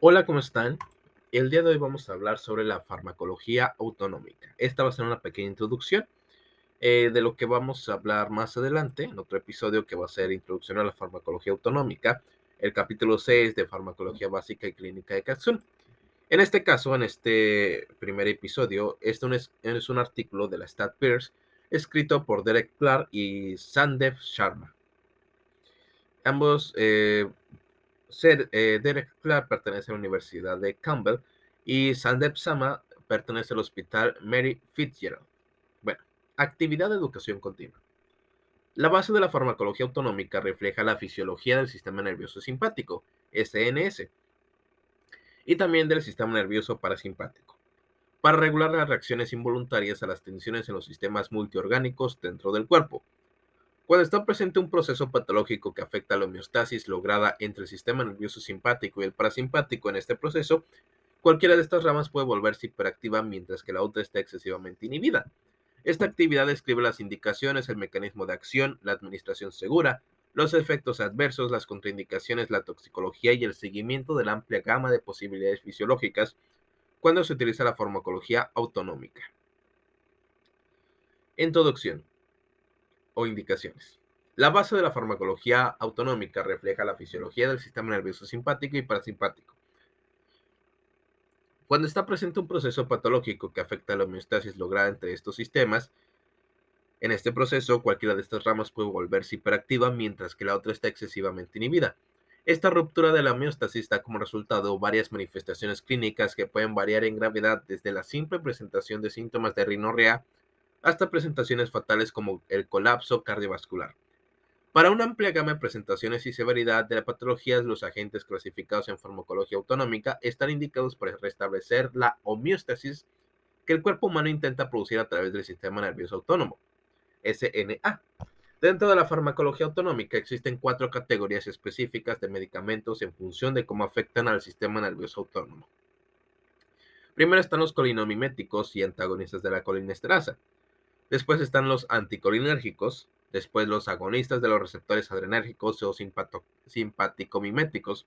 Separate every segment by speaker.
Speaker 1: Hola, ¿cómo están? El día de hoy vamos a hablar sobre la farmacología autonómica. Esta va a ser una pequeña introducción eh, de lo que vamos a hablar más adelante, en otro episodio que va a ser Introducción a la farmacología autonómica, el capítulo 6 de Farmacología Básica y Clínica de Katsun. En este caso, en este primer episodio, este es, es un artículo de la Stat Peers escrito por Derek Clark y Sandev Sharma. Ambos eh, eh, Derek Clark pertenece a la Universidad de Campbell y Sandep Sama pertenece al Hospital Mary Fitzgerald. Bueno, actividad de educación continua. La base de la farmacología autonómica refleja la fisiología del sistema nervioso simpático, SNS, y también del sistema nervioso parasimpático, para regular las reacciones involuntarias a las tensiones en los sistemas multiorgánicos dentro del cuerpo, cuando está presente un proceso patológico que afecta la homeostasis lograda entre el sistema nervioso simpático y el parasimpático en este proceso, cualquiera de estas ramas puede volverse hiperactiva mientras que la otra está excesivamente inhibida. Esta actividad describe las indicaciones, el mecanismo de acción, la administración segura, los efectos adversos, las contraindicaciones, la toxicología y el seguimiento de la amplia gama de posibilidades fisiológicas cuando se utiliza la farmacología autonómica. Introducción o indicaciones. La base de la farmacología autonómica refleja la fisiología del sistema nervioso simpático y parasimpático. Cuando está presente un proceso patológico que afecta la homeostasis lograda entre estos sistemas, en este proceso cualquiera de estas ramas puede volverse hiperactiva mientras que la otra está excesivamente inhibida. Esta ruptura de la homeostasis da como resultado varias manifestaciones clínicas que pueden variar en gravedad desde la simple presentación de síntomas de rinorrea hasta presentaciones fatales como el colapso cardiovascular. Para una amplia gama de presentaciones y severidad de la patología, los agentes clasificados en farmacología autonómica están indicados para restablecer la homeostasis que el cuerpo humano intenta producir a través del sistema nervioso autónomo, SNA. Dentro de la farmacología autonómica existen cuatro categorías específicas de medicamentos en función de cómo afectan al sistema nervioso autónomo. Primero están los colinamiméticos y antagonistas de la colinesterasa. Después están los anticolinérgicos, después los agonistas de los receptores adrenérgicos o simpaticomiméticos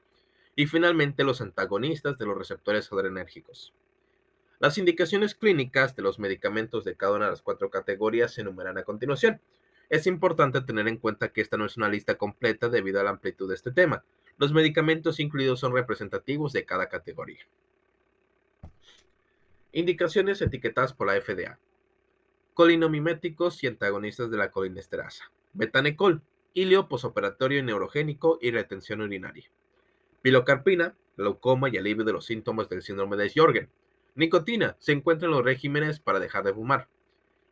Speaker 1: y finalmente los antagonistas de los receptores adrenérgicos. Las indicaciones clínicas de los medicamentos de cada una de las cuatro categorías se enumeran a continuación. Es importante tener en cuenta que esta no es una lista completa debido a la amplitud de este tema. Los medicamentos incluidos son representativos de cada categoría. Indicaciones etiquetadas por la FDA colinamiméticos y antagonistas de la colinesterasa, betanecol, ilio posoperatorio neurogénico y retención urinaria, pilocarpina, glaucoma y alivio de los síntomas del síndrome de Jorgen, nicotina, se encuentra en los regímenes para dejar de fumar,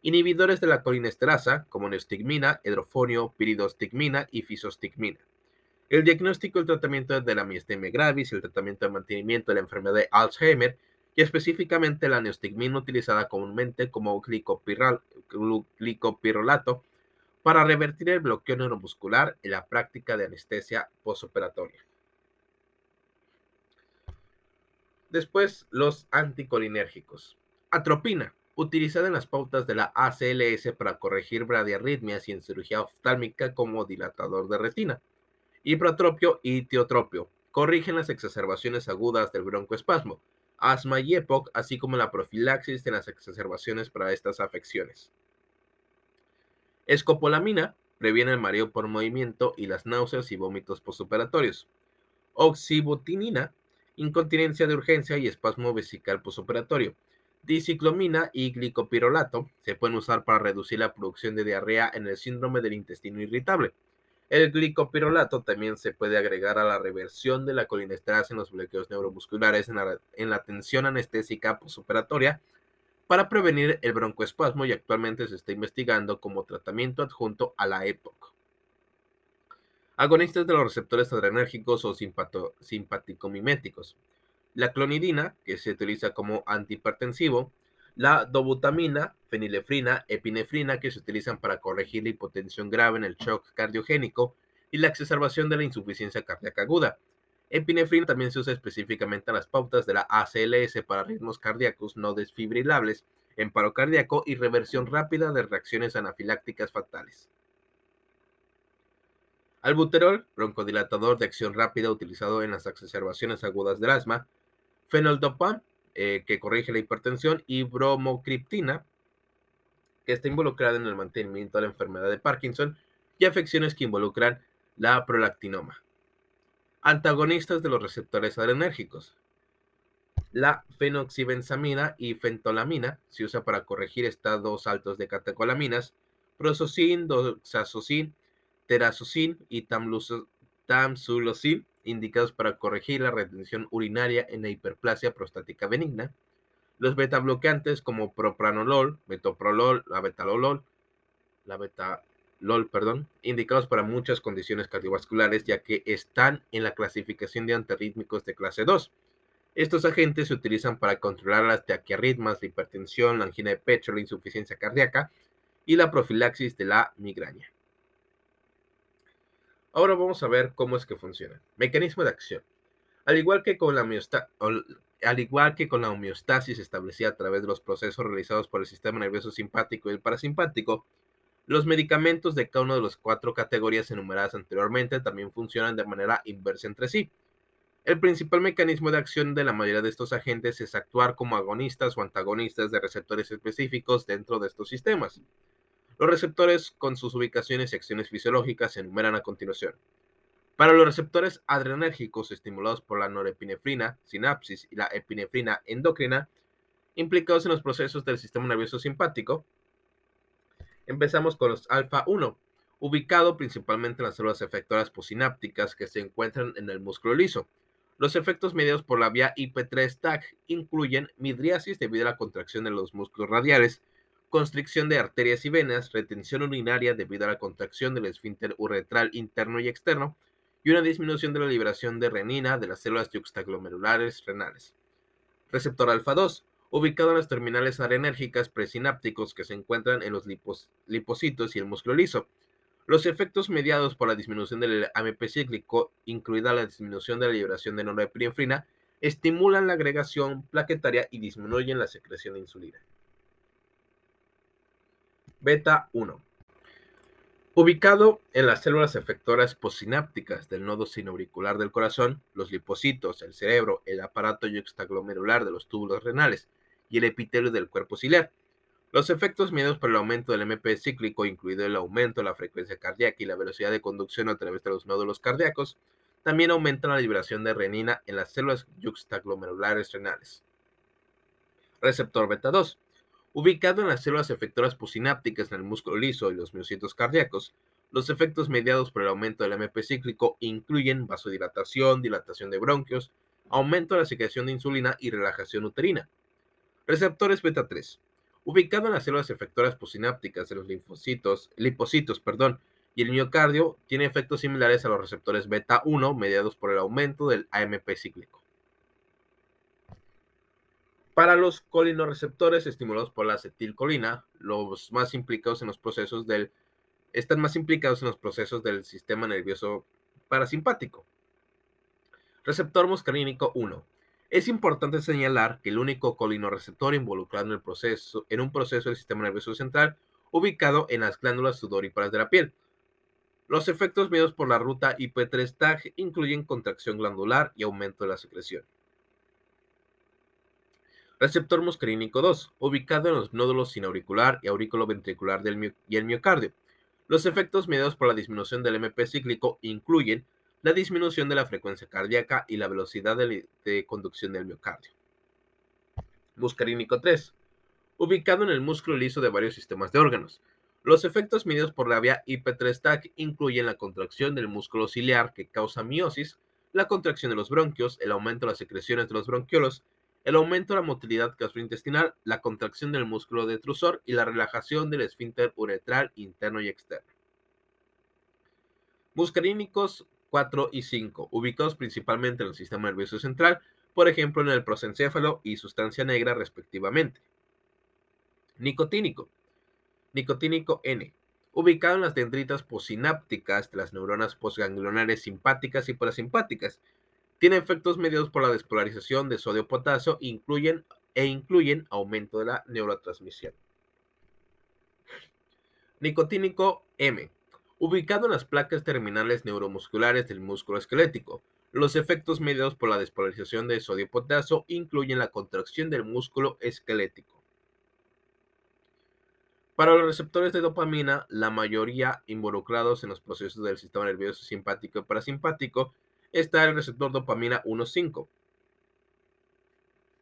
Speaker 1: inhibidores de la colinesterasa como neostigmina, hidrofonio, piridostigmina y fisostigmina. El diagnóstico y el tratamiento de la miastenia gravis, el tratamiento de mantenimiento de la enfermedad de Alzheimer y específicamente la neostigmina utilizada comúnmente como glicopirrolato para revertir el bloqueo neuromuscular y la práctica de anestesia postoperatoria. Después, los anticolinérgicos. Atropina, utilizada en las pautas de la ACLS para corregir bradiarritmias y en cirugía oftálmica como dilatador de retina. Hiprotropio y tiotropio, corrigen las exacerbaciones agudas del broncoespasmo, asma y EPOC, así como la profilaxis de las exacerbaciones para estas afecciones. Escopolamina previene el mareo por movimiento y las náuseas y vómitos postoperatorios. Oxibutinina, incontinencia de urgencia y espasmo vesical postoperatorio. Diciclomina y glicopirolato se pueden usar para reducir la producción de diarrea en el síndrome del intestino irritable. El glicopirolato también se puede agregar a la reversión de la colinesterasa en los bloqueos neuromusculares en la, tensión anestésica postoperatoria para prevenir el broncoespasmo y actualmente se está investigando como tratamiento adjunto a la EPOC. Agonistas de los receptores adrenérgicos o simpaticomiméticos. La clonidina, que se utiliza como antihipertensivo, la dobutamina, fenilefrina, epinefrina que se utilizan para corregir la hipotensión grave en el shock cardiogénico y la exacerbación de la insuficiencia cardíaca aguda. Epinefrina también se usa específicamente en las pautas de la ACLS para ritmos cardíacos no desfibrilables, en paro cardíaco y reversión rápida de reacciones anafilácticas fatales. Albuterol, broncodilatador de acción rápida utilizado en las exacerbaciones agudas del asma. Fenoldopam, eh, que corrige la hipertensión. Y bromocriptina, que está involucrada en el mantenimiento de la enfermedad de Parkinson y afecciones que involucran la prolactinoma. Antagonistas de los receptores adrenérgicos. La fenoxibenzamina y fentolamina se usa para corregir estados altos de catecolaminas, prosocin, doxazocin, terazocin y tamsulosin, indicados para corregir la retención urinaria en la hiperplasia prostática benigna. Los beta-bloqueantes como propranolol, metoprolol, la betalolol, la betalol, perdón, indicados para muchas condiciones cardiovasculares, ya que están en la clasificación de antirrítmicos de clase 2 estos agentes se utilizan para controlar las taquiarritmas, la hipertensión, la angina de pecho, la insuficiencia cardíaca y la profilaxis de la migraña. Ahora vamos a ver cómo es que funciona. Mecanismo de acción. Al igual que con la, al igual que con la homeostasis establecida a través de los procesos realizados por el sistema nervioso simpático y el parasimpático, los medicamentos de cada una de las cuatro categorías enumeradas anteriormente también funcionan de manera inversa entre sí. El principal mecanismo de acción de la mayoría de estos agentes es actuar como agonistas o antagonistas de receptores específicos dentro de estos sistemas. Los receptores con sus ubicaciones y acciones fisiológicas se enumeran a continuación. Para los receptores adrenérgicos estimulados por la norepinefrina, sinapsis y la epinefrina endocrina, implicados en los procesos del sistema nervioso simpático, empezamos con los alfa 1, ubicado principalmente en las células efectoras posinápticas que se encuentran en el músculo liso, los efectos mediados por la vía IP3-TAC incluyen midriasis debido a la contracción de los músculos radiales, constricción de arterias y venas, retención urinaria debido a la contracción del esfínter uretral interno y externo, y una disminución de la liberación de renina de las células yuxtaglomerulares renales. Receptor alfa 2, ubicado en las terminales arenérgicas presinápticos que se encuentran en los lipocitos y el músculo liso, los efectos mediados por la disminución del AMP cíclico, incluida la disminución de la liberación de norepinefrina, estimulan la agregación plaquetaria y disminuyen la secreción de insulina. Beta 1. Ubicado en las células efectoras postsinápticas del nodo sinoauricular del corazón, los lipocitos, el cerebro, el aparato yuxtaglomerular de los túbulos renales y el epitelio del cuerpo ciliar, los efectos medios por el aumento del MP cíclico, incluido el aumento de la frecuencia cardíaca y la velocidad de conducción a través de los nódulos cardíacos, también aumentan la liberación de renina en las células yuxtaglomerulares renales. Receptor beta 2. Ubicado en las células efectoras posinápticas en el músculo liso y los miocitos cardíacos, los efectos mediados por el aumento del MP cíclico incluyen vasodilatación, dilatación de bronquios, aumento de la secreción de insulina y relajación uterina. Receptores beta 3 ubicado en las células efectoras posinápticas de los linfocitos, lipocitos perdón, y el miocardio, tiene efectos similares a los receptores beta 1 mediados por el aumento del AMP cíclico. Para los colinorreceptores estimulados por la acetilcolina, los más implicados en los procesos del están más implicados en los procesos del sistema nervioso parasimpático. Receptor muscarínico 1 es importante señalar que el único colinorreceptor involucrado en, el proceso, en un proceso del sistema nervioso central ubicado en las glándulas sudoríparas de la piel. Los efectos medios por la ruta IP3-TAG incluyen contracción glandular y aumento de la secreción. Receptor muscarínico 2, ubicado en los nódulos sinauricular y aurículo ventricular del y el miocardio. Los efectos mediados por la disminución del MP cíclico incluyen la disminución de la frecuencia cardíaca y la velocidad de, conducción del miocardio. Muscarínico 3. Ubicado en el músculo liso de varios sistemas de órganos. Los efectos medidos por la vía IP3-TAC incluyen la contracción del músculo ciliar que causa miosis, la contracción de los bronquios, el aumento de las secreciones de los bronquiolos, el aumento de la motilidad gastrointestinal, la contracción del músculo detrusor y la relajación del esfínter uretral interno y externo. Muscarínicos 4 y 5, ubicados principalmente en el sistema nervioso central, por ejemplo en el prosencéfalo y sustancia negra respectivamente. Nicotínico. Nicotínico N. Ubicado en las dendritas posinápticas de las neuronas postganglionares simpáticas y parasimpáticas. Tiene efectos mediados por la despolarización de sodio-potasio e incluyen aumento de la neurotransmisión. Nicotínico M ubicado en las placas terminales neuromusculares del músculo esquelético. Los efectos mediados por la despolarización de sodio-potasio incluyen la contracción del músculo esquelético. Para los receptores de dopamina, la mayoría involucrados en los procesos del sistema nervioso simpático y parasimpático, está el receptor dopamina 1,5,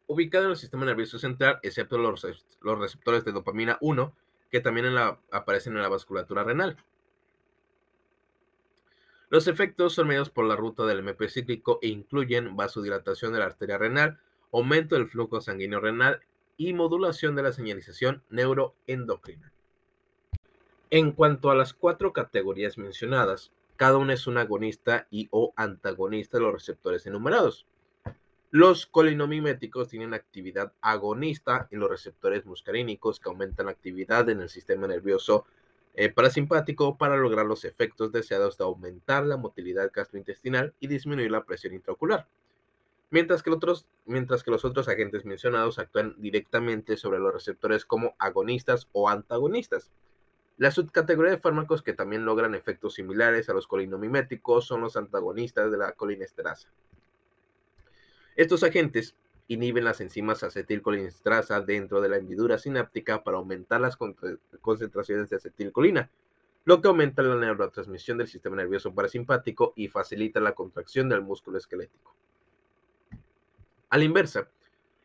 Speaker 1: ubicado en el sistema nervioso central, excepto los, receptores de dopamina 1, que también aparecen en la vasculatura renal. Los efectos son medios por la ruta del MP cíclico e incluyen vasodilatación de la arteria renal, aumento del flujo sanguíneo renal y modulación de la señalización neuroendocrina. En cuanto a las cuatro categorías mencionadas, cada una es un agonista y o antagonista de los receptores enumerados. Los colinomiméticos tienen actividad agonista en los receptores muscarínicos que aumentan la actividad en el sistema nervioso eh, parasimpático para lograr los efectos deseados de aumentar la motilidad gastrointestinal y disminuir la presión intraocular. Mientras que los otros agentes mencionados actúan directamente sobre los receptores como agonistas o antagonistas. La subcategoría de fármacos que también logran efectos similares a los colinomiméticos son los antagonistas de la colinesterasa. Estos agentes inhiben las enzimas acetilcolinesterasa dentro de la hendidura sináptica para aumentar las concentraciones de acetilcolina, lo que aumenta la neurotransmisión del sistema nervioso parasimpático y facilita la contracción del músculo esquelético. A la inversa,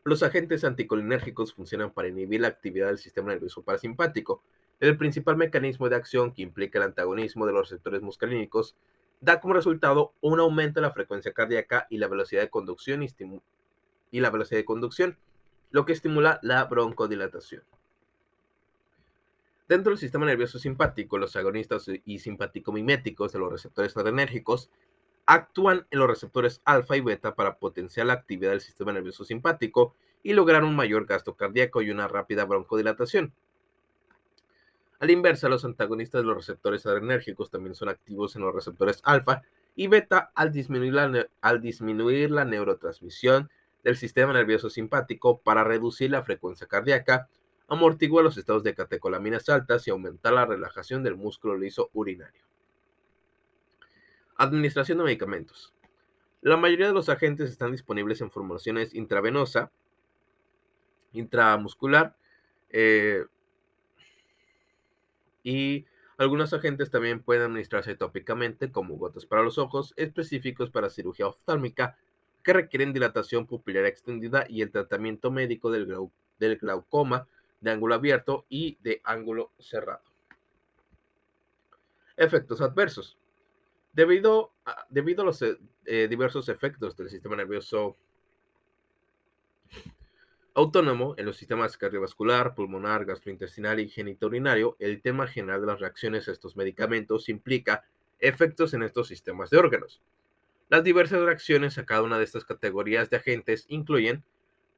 Speaker 1: los agentes anticolinérgicos funcionan para inhibir la actividad del sistema nervioso parasimpático. El principal mecanismo de acción que implica el antagonismo de los receptores muscarínicos da como resultado un aumento de la frecuencia cardíaca y la velocidad de conducción y, y la velocidad de conducción, lo que estimula la broncodilatación. Dentro del sistema nervioso simpático, los agonistas y simpático-miméticos de los receptores adrenérgicos actúan en los receptores alfa y beta para potenciar la actividad del sistema nervioso simpático y lograr un mayor gasto cardíaco y una rápida broncodilatación. A la inversa, los antagonistas de los receptores adrenérgicos también son activos en los receptores alfa y beta al disminuir la, neurotransmisión del sistema nervioso simpático para reducir la frecuencia cardíaca, amortigua los estados de catecolaminas altas y aumentar la relajación del músculo liso urinario. Administración de medicamentos. La mayoría de los agentes están disponibles en formulaciones intravenosa, intramuscular eh, y algunos agentes también pueden administrarse tópicamente como gotas para los ojos específicos para cirugía oftálmica que requieren dilatación pupilar extendida y el tratamiento médico del, glaucoma de ángulo abierto y de ángulo cerrado. Efectos adversos. Debido a, debido a los eh, diversos efectos del sistema nervioso autónomo en los sistemas cardiovascular, pulmonar, gastrointestinal y genitourinario, el tema general de las reacciones a estos medicamentos implica efectos en estos sistemas de órganos. Las diversas reacciones a cada una de estas categorías de agentes incluyen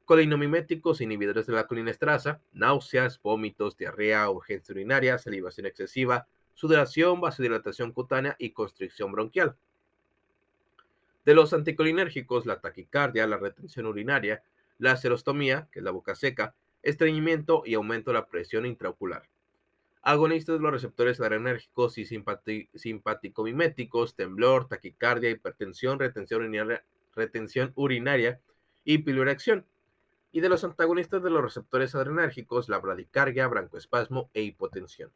Speaker 1: colinomiméticos inhibidores de la colinesterasa, náuseas, vómitos, diarrea, urgencia urinaria, salivación excesiva, sudoración, vasodilatación cutánea y constricción bronquial. De los anticolinérgicos, la taquicardia, la retención urinaria, la serostomía, que es la boca seca, estreñimiento y aumento de la presión intraocular agonistas de los receptores adrenérgicos y simpático-miméticos, temblor, taquicardia, hipertensión, retención urinaria, retención urinaria y piloreacción. Y de los antagonistas de los receptores adrenérgicos, la bradicardia, brancoespasmo e hipotensión.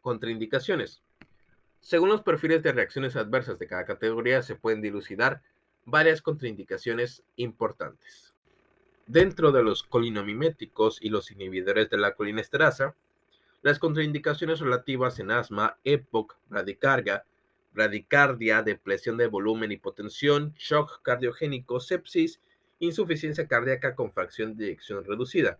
Speaker 1: Contraindicaciones. Según los perfiles de reacciones adversas de cada categoría, se pueden dilucidar varias contraindicaciones importantes. Dentro de los colinomiméticos y los inhibidores de la colinesterasa, las contraindicaciones relativas en asma, EPOC, bradicardia, bradicardia, depresión de volumen, hipotensión, shock cardiogénico, sepsis, insuficiencia cardíaca con fracción de eyección reducida.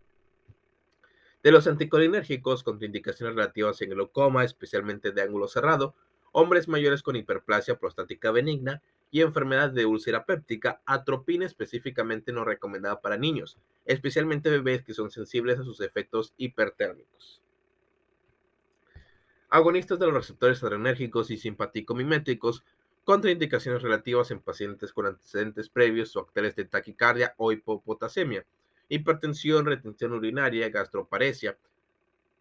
Speaker 1: De los anticolinérgicos, contraindicaciones relativas en glaucoma, especialmente de ángulo cerrado, hombres mayores con hiperplasia prostática benigna y enfermedad de úlcera péptica, atropina específicamente no recomendada para niños, especialmente bebés que son sensibles a sus efectos hipertérmicos. Agonistas de los receptores adrenérgicos y simpático-miméticos, contraindicaciones relativas en pacientes con antecedentes previos o actuales de taquicardia o hipopotasemia, hipertensión, retención urinaria, gastroparesia,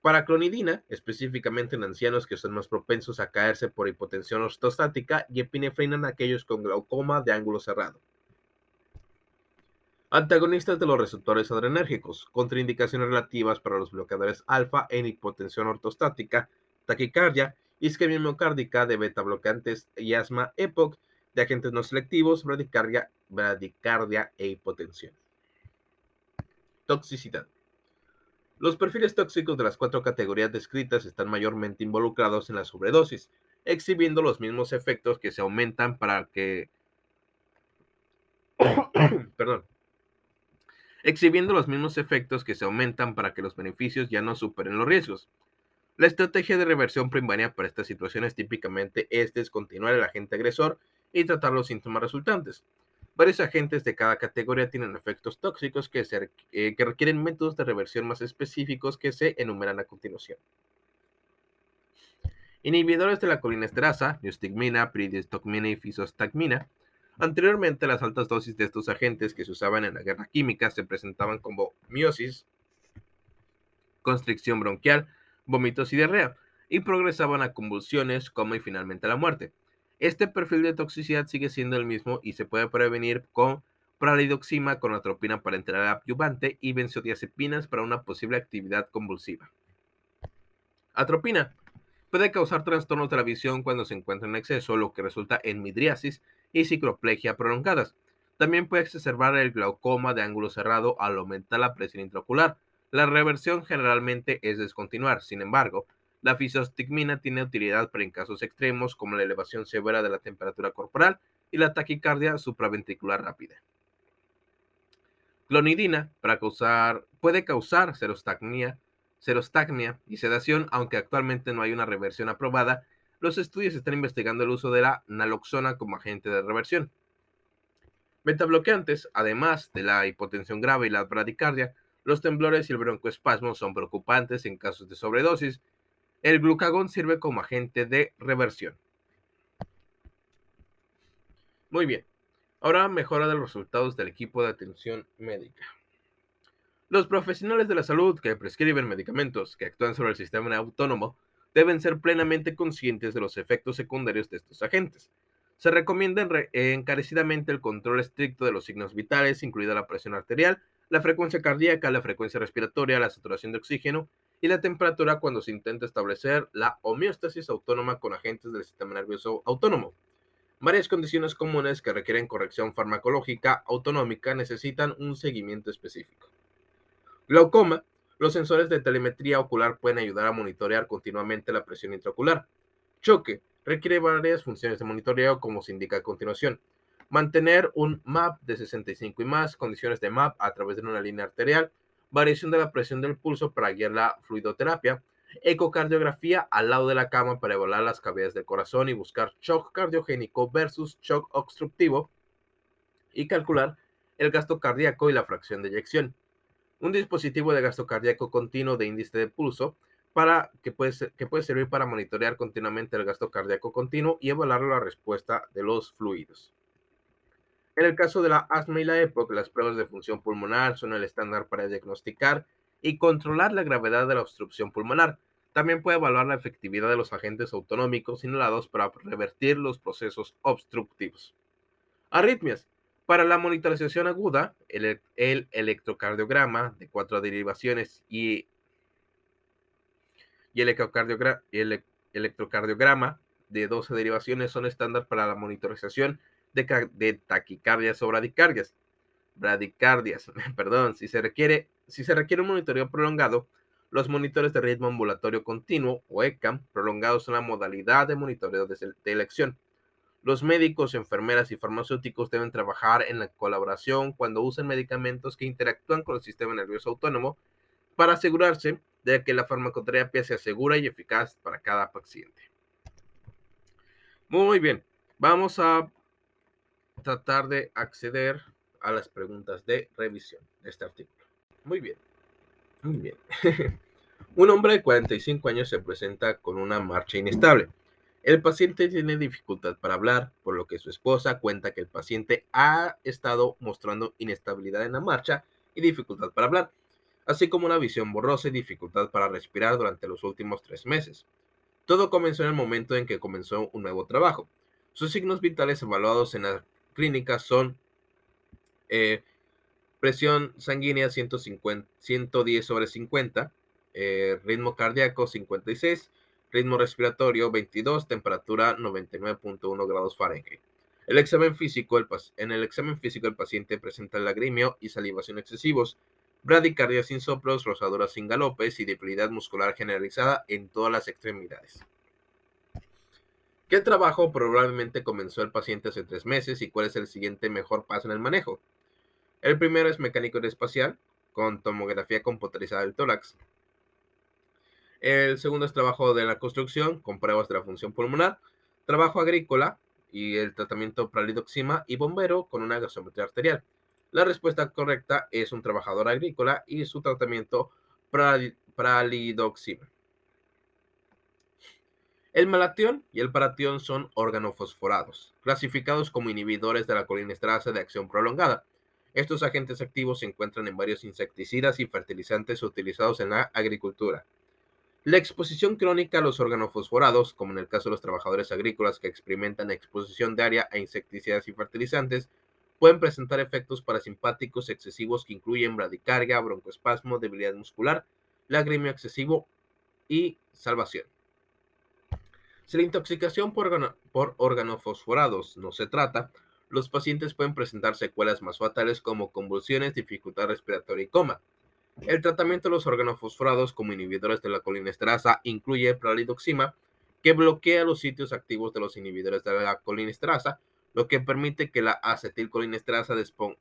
Speaker 1: Para clonidina, específicamente en ancianos que son más propensos a caerse por hipotensión ortostática y epinefrina en aquellos con glaucoma de ángulo cerrado. Antagonistas de los receptores adrenérgicos, contraindicaciones relativas para los bloqueadores alfa en hipotensión ortostática, taquicardia, isquemia miocárdica de beta bloqueantes y asma EPOC, de agentes no selectivos, bradicardia, bradicardia e hipotensión. Toxicidad. Los perfiles tóxicos de las cuatro categorías descritas están mayormente involucrados en la sobredosis, exhibiendo los mismos efectos que se aumentan para que perdón, exhibiendo los mismos efectos que se aumentan para que los beneficios ya no superen los riesgos. La estrategia de reversión primaria para estas situaciones típicamente es descontinuar el agente agresor y tratar los síntomas resultantes. Varios agentes de cada categoría tienen efectos tóxicos que, eh, que requieren métodos de reversión más específicos que se enumeran a continuación. Inhibidores de la colinesterasa, neostigmina, pridistocmina y fisostagmina, Anteriormente, las altas dosis de estos agentes que se usaban en la guerra química se presentaban como miosis, constricción bronquial, vómitos y diarrea, y progresaban a convulsiones, coma y finalmente a la muerte. Este perfil de toxicidad sigue siendo el mismo y se puede prevenir con pralidoxima con atropina para entrar adyuvante y benzodiazepinas para una posible actividad convulsiva. Atropina puede causar trastornos de la visión cuando se encuentra en exceso, lo que resulta en midriasis, y cicloplegia prolongadas. También puede exacerbar el glaucoma de ángulo cerrado al aumentar la presión intraocular. La reversión generalmente es descontinuar. Sin embargo, la fisostigmina tiene utilidad para en casos extremos como la elevación severa de la temperatura corporal y la taquicardia supraventricular rápida. Clonidina puede causar serostagmia y sedación, aunque actualmente no hay una reversión aprobada los estudios están investigando el uso de la naloxona como agente de reversión. Metabloqueantes, además de la hipotensión grave y la bradicardia, los temblores y el broncoespasmo son preocupantes en casos de sobredosis. El glucagón sirve como agente de reversión. Muy bien. Ahora mejora de los resultados del equipo de atención médica. Los profesionales de la salud que prescriben medicamentos que actúan sobre el sistema autónomo deben ser plenamente conscientes de los efectos secundarios de estos agentes. Se recomienda encarecidamente el control estricto de los signos vitales, incluida la presión arterial, la frecuencia cardíaca, la frecuencia respiratoria, la saturación de oxígeno y la temperatura cuando se intenta establecer la homeostasis autónoma con agentes del sistema nervioso autónomo. Varias condiciones comunes que requieren corrección farmacológica autonómica necesitan un seguimiento específico. Glaucoma los sensores de telemetría ocular pueden ayudar a monitorear continuamente la presión intraocular. Choque requiere varias funciones de monitoreo como se indica a continuación. Mantener un MAP de 65 y más, condiciones de MAP a través de una línea arterial, variación de la presión del pulso para guiar la fluidoterapia, ecocardiografía al lado de la cama para evaluar las cavidades del corazón y buscar shock cardiogénico versus shock obstructivo y calcular el gasto cardíaco y la fracción de eyección un dispositivo de gasto cardíaco continuo de índice de pulso para que puede, que puede servir para monitorear continuamente el gasto cardíaco continuo y evaluar la respuesta de los fluidos. En el caso de la asma y la EPOC, las pruebas de función pulmonar son el estándar para diagnosticar y controlar la gravedad de la obstrucción pulmonar. También puede evaluar la efectividad de los agentes autonómicos inhalados para revertir los procesos obstructivos. Arritmias. Para la monitorización aguda, el, electrocardiograma de cuatro derivaciones y, el, electrocardiograma de 12 derivaciones son estándar para la monitorización de, taquicardias o bradicardias. Bradicardias, perdón, si se, requiere, si se requiere un monitoreo prolongado, los monitores de ritmo ambulatorio continuo o ECAM prolongados son la modalidad de monitoreo de elección. Los médicos, enfermeras y farmacéuticos deben trabajar en la colaboración cuando usan medicamentos que interactúan con el sistema nervioso autónomo para asegurarse de que la farmacoterapia sea segura y eficaz para cada paciente. Muy bien, vamos a tratar de acceder a las preguntas de revisión de este artículo. Muy bien, muy bien. Un hombre de 45 años se presenta con una marcha inestable el paciente tiene dificultad para hablar, por lo que su esposa cuenta que el paciente ha estado mostrando inestabilidad en la marcha y dificultad para hablar. así como una visión borrosa y dificultad para respirar durante los últimos tres meses. Todo comenzó en el momento en que comenzó un nuevo trabajo. Sus signos vitales evaluados en la clínica son eh, presión sanguínea 150, 110 sobre 50, eh, ritmo cardíaco 56, ritmo respiratorio 22, temperatura 99.1 grados Fahrenheit. El examen físico, en el examen físico el paciente presenta lagrimio y salivación excesivos, bradicardia sin soplos, rosaduras sin galopes y debilidad muscular generalizada en todas las extremidades. ¿Qué trabajo probablemente comenzó el paciente hace tres meses y cuál es el siguiente mejor paso en el manejo? El primero es mecánico espacial, con tomografía computarizada del tórax. El segundo es trabajo de la construcción, con pruebas de la función pulmonar. Trabajo agrícola y el tratamiento pralidoxima y bombero con una gasometría arterial. La respuesta correcta es un trabajador agrícola y su tratamiento pralidoxima. El malatión y el paratión son organofosforados, clasificados como inhibidores de la colinesterasa de acción prolongada. Estos agentes activos se encuentran en varios insecticidas y fertilizantes utilizados en la agricultura. La exposición crónica a los organofosforados, como en el caso de los trabajadores agrícolas que experimentan exposición diaria a insecticidas y fertilizantes, pueden presentar efectos parasimpáticos excesivos que incluyen bradicardia, broncoespasmo, debilidad muscular, lagrimio excesivo y salvación. Si la intoxicación por, por organofosforados no se trata, los pacientes pueden presentar secuelas más fatales como convulsiones, dificultad respiratoria y coma. El tratamiento de los organofosforados como inhibidores de la colinesterasa incluye pralidoxima, que bloquea los sitios activos de los inhibidores de la colinesterasa, lo que permite que la acetilcolinesterasa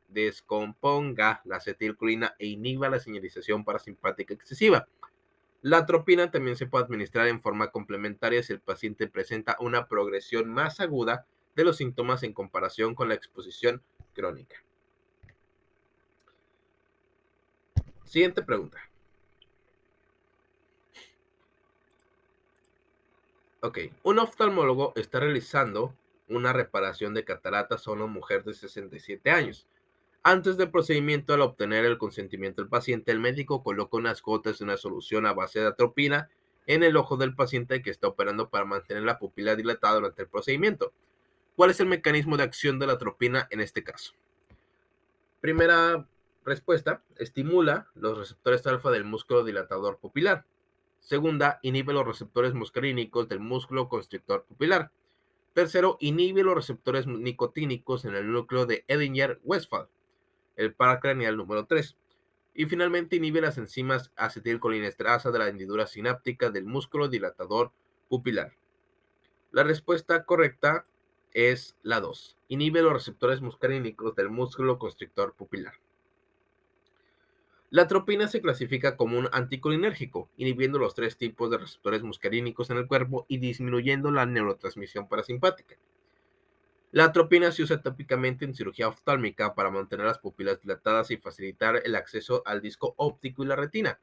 Speaker 1: descomponga la acetilcolina e inhiba la señalización parasimpática excesiva. La atropina también se puede administrar en forma complementaria si el paciente presenta una progresión más aguda de los síntomas en comparación con la exposición crónica. Siguiente pregunta. Ok, un oftalmólogo está realizando una reparación de cataratas a una mujer de 67 años. Antes del procedimiento, al obtener el consentimiento del paciente, el médico coloca unas gotas de una solución a base de atropina en el ojo del paciente que está operando para mantener la pupila dilatada durante el procedimiento. ¿Cuál es el mecanismo de acción de la atropina en este caso? Primera respuesta, estimula los receptores alfa del músculo dilatador pupilar. Segunda, inhibe los receptores muscarínicos del músculo constrictor pupilar. Tercero, inhibe los receptores nicotínicos en el núcleo de Edinger-Westphal, el paracraneal número 3. Y finalmente inhibe las enzimas acetilcolinesterasa de la hendidura sináptica del músculo dilatador pupilar. La respuesta correcta es la 2. Inhibe los receptores muscarínicos del músculo constrictor pupilar. La atropina se clasifica como un anticolinérgico, inhibiendo los tres tipos de receptores muscarínicos en el cuerpo y disminuyendo la neurotransmisión parasimpática. La atropina se usa tópicamente en cirugía oftálmica para mantener las pupilas dilatadas y facilitar el acceso al disco óptico y la retina.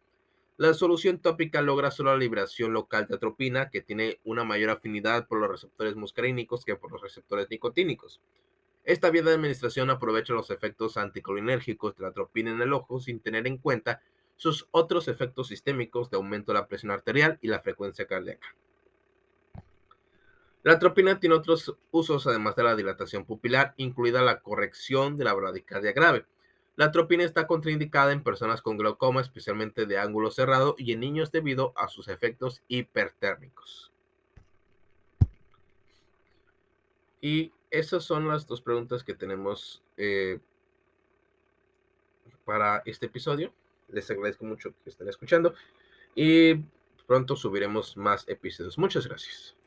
Speaker 1: La solución tópica logra solo la liberación local de atropina, que tiene una mayor afinidad por los receptores muscarínicos que por los receptores nicotínicos. Esta vía de administración aprovecha los efectos anticolinérgicos de la atropina en el ojo sin tener en cuenta sus otros efectos sistémicos de aumento de la presión arterial y la frecuencia cardíaca. La atropina tiene otros usos además de la dilatación pupilar, incluida la corrección de la bradicardia grave. La atropina está contraindicada en personas con glaucoma, especialmente de ángulo cerrado, y en niños debido a sus efectos hipertérmicos. Y esas son las dos preguntas que tenemos eh, para este episodio. Les agradezco mucho que estén escuchando y pronto subiremos más episodios. Muchas gracias.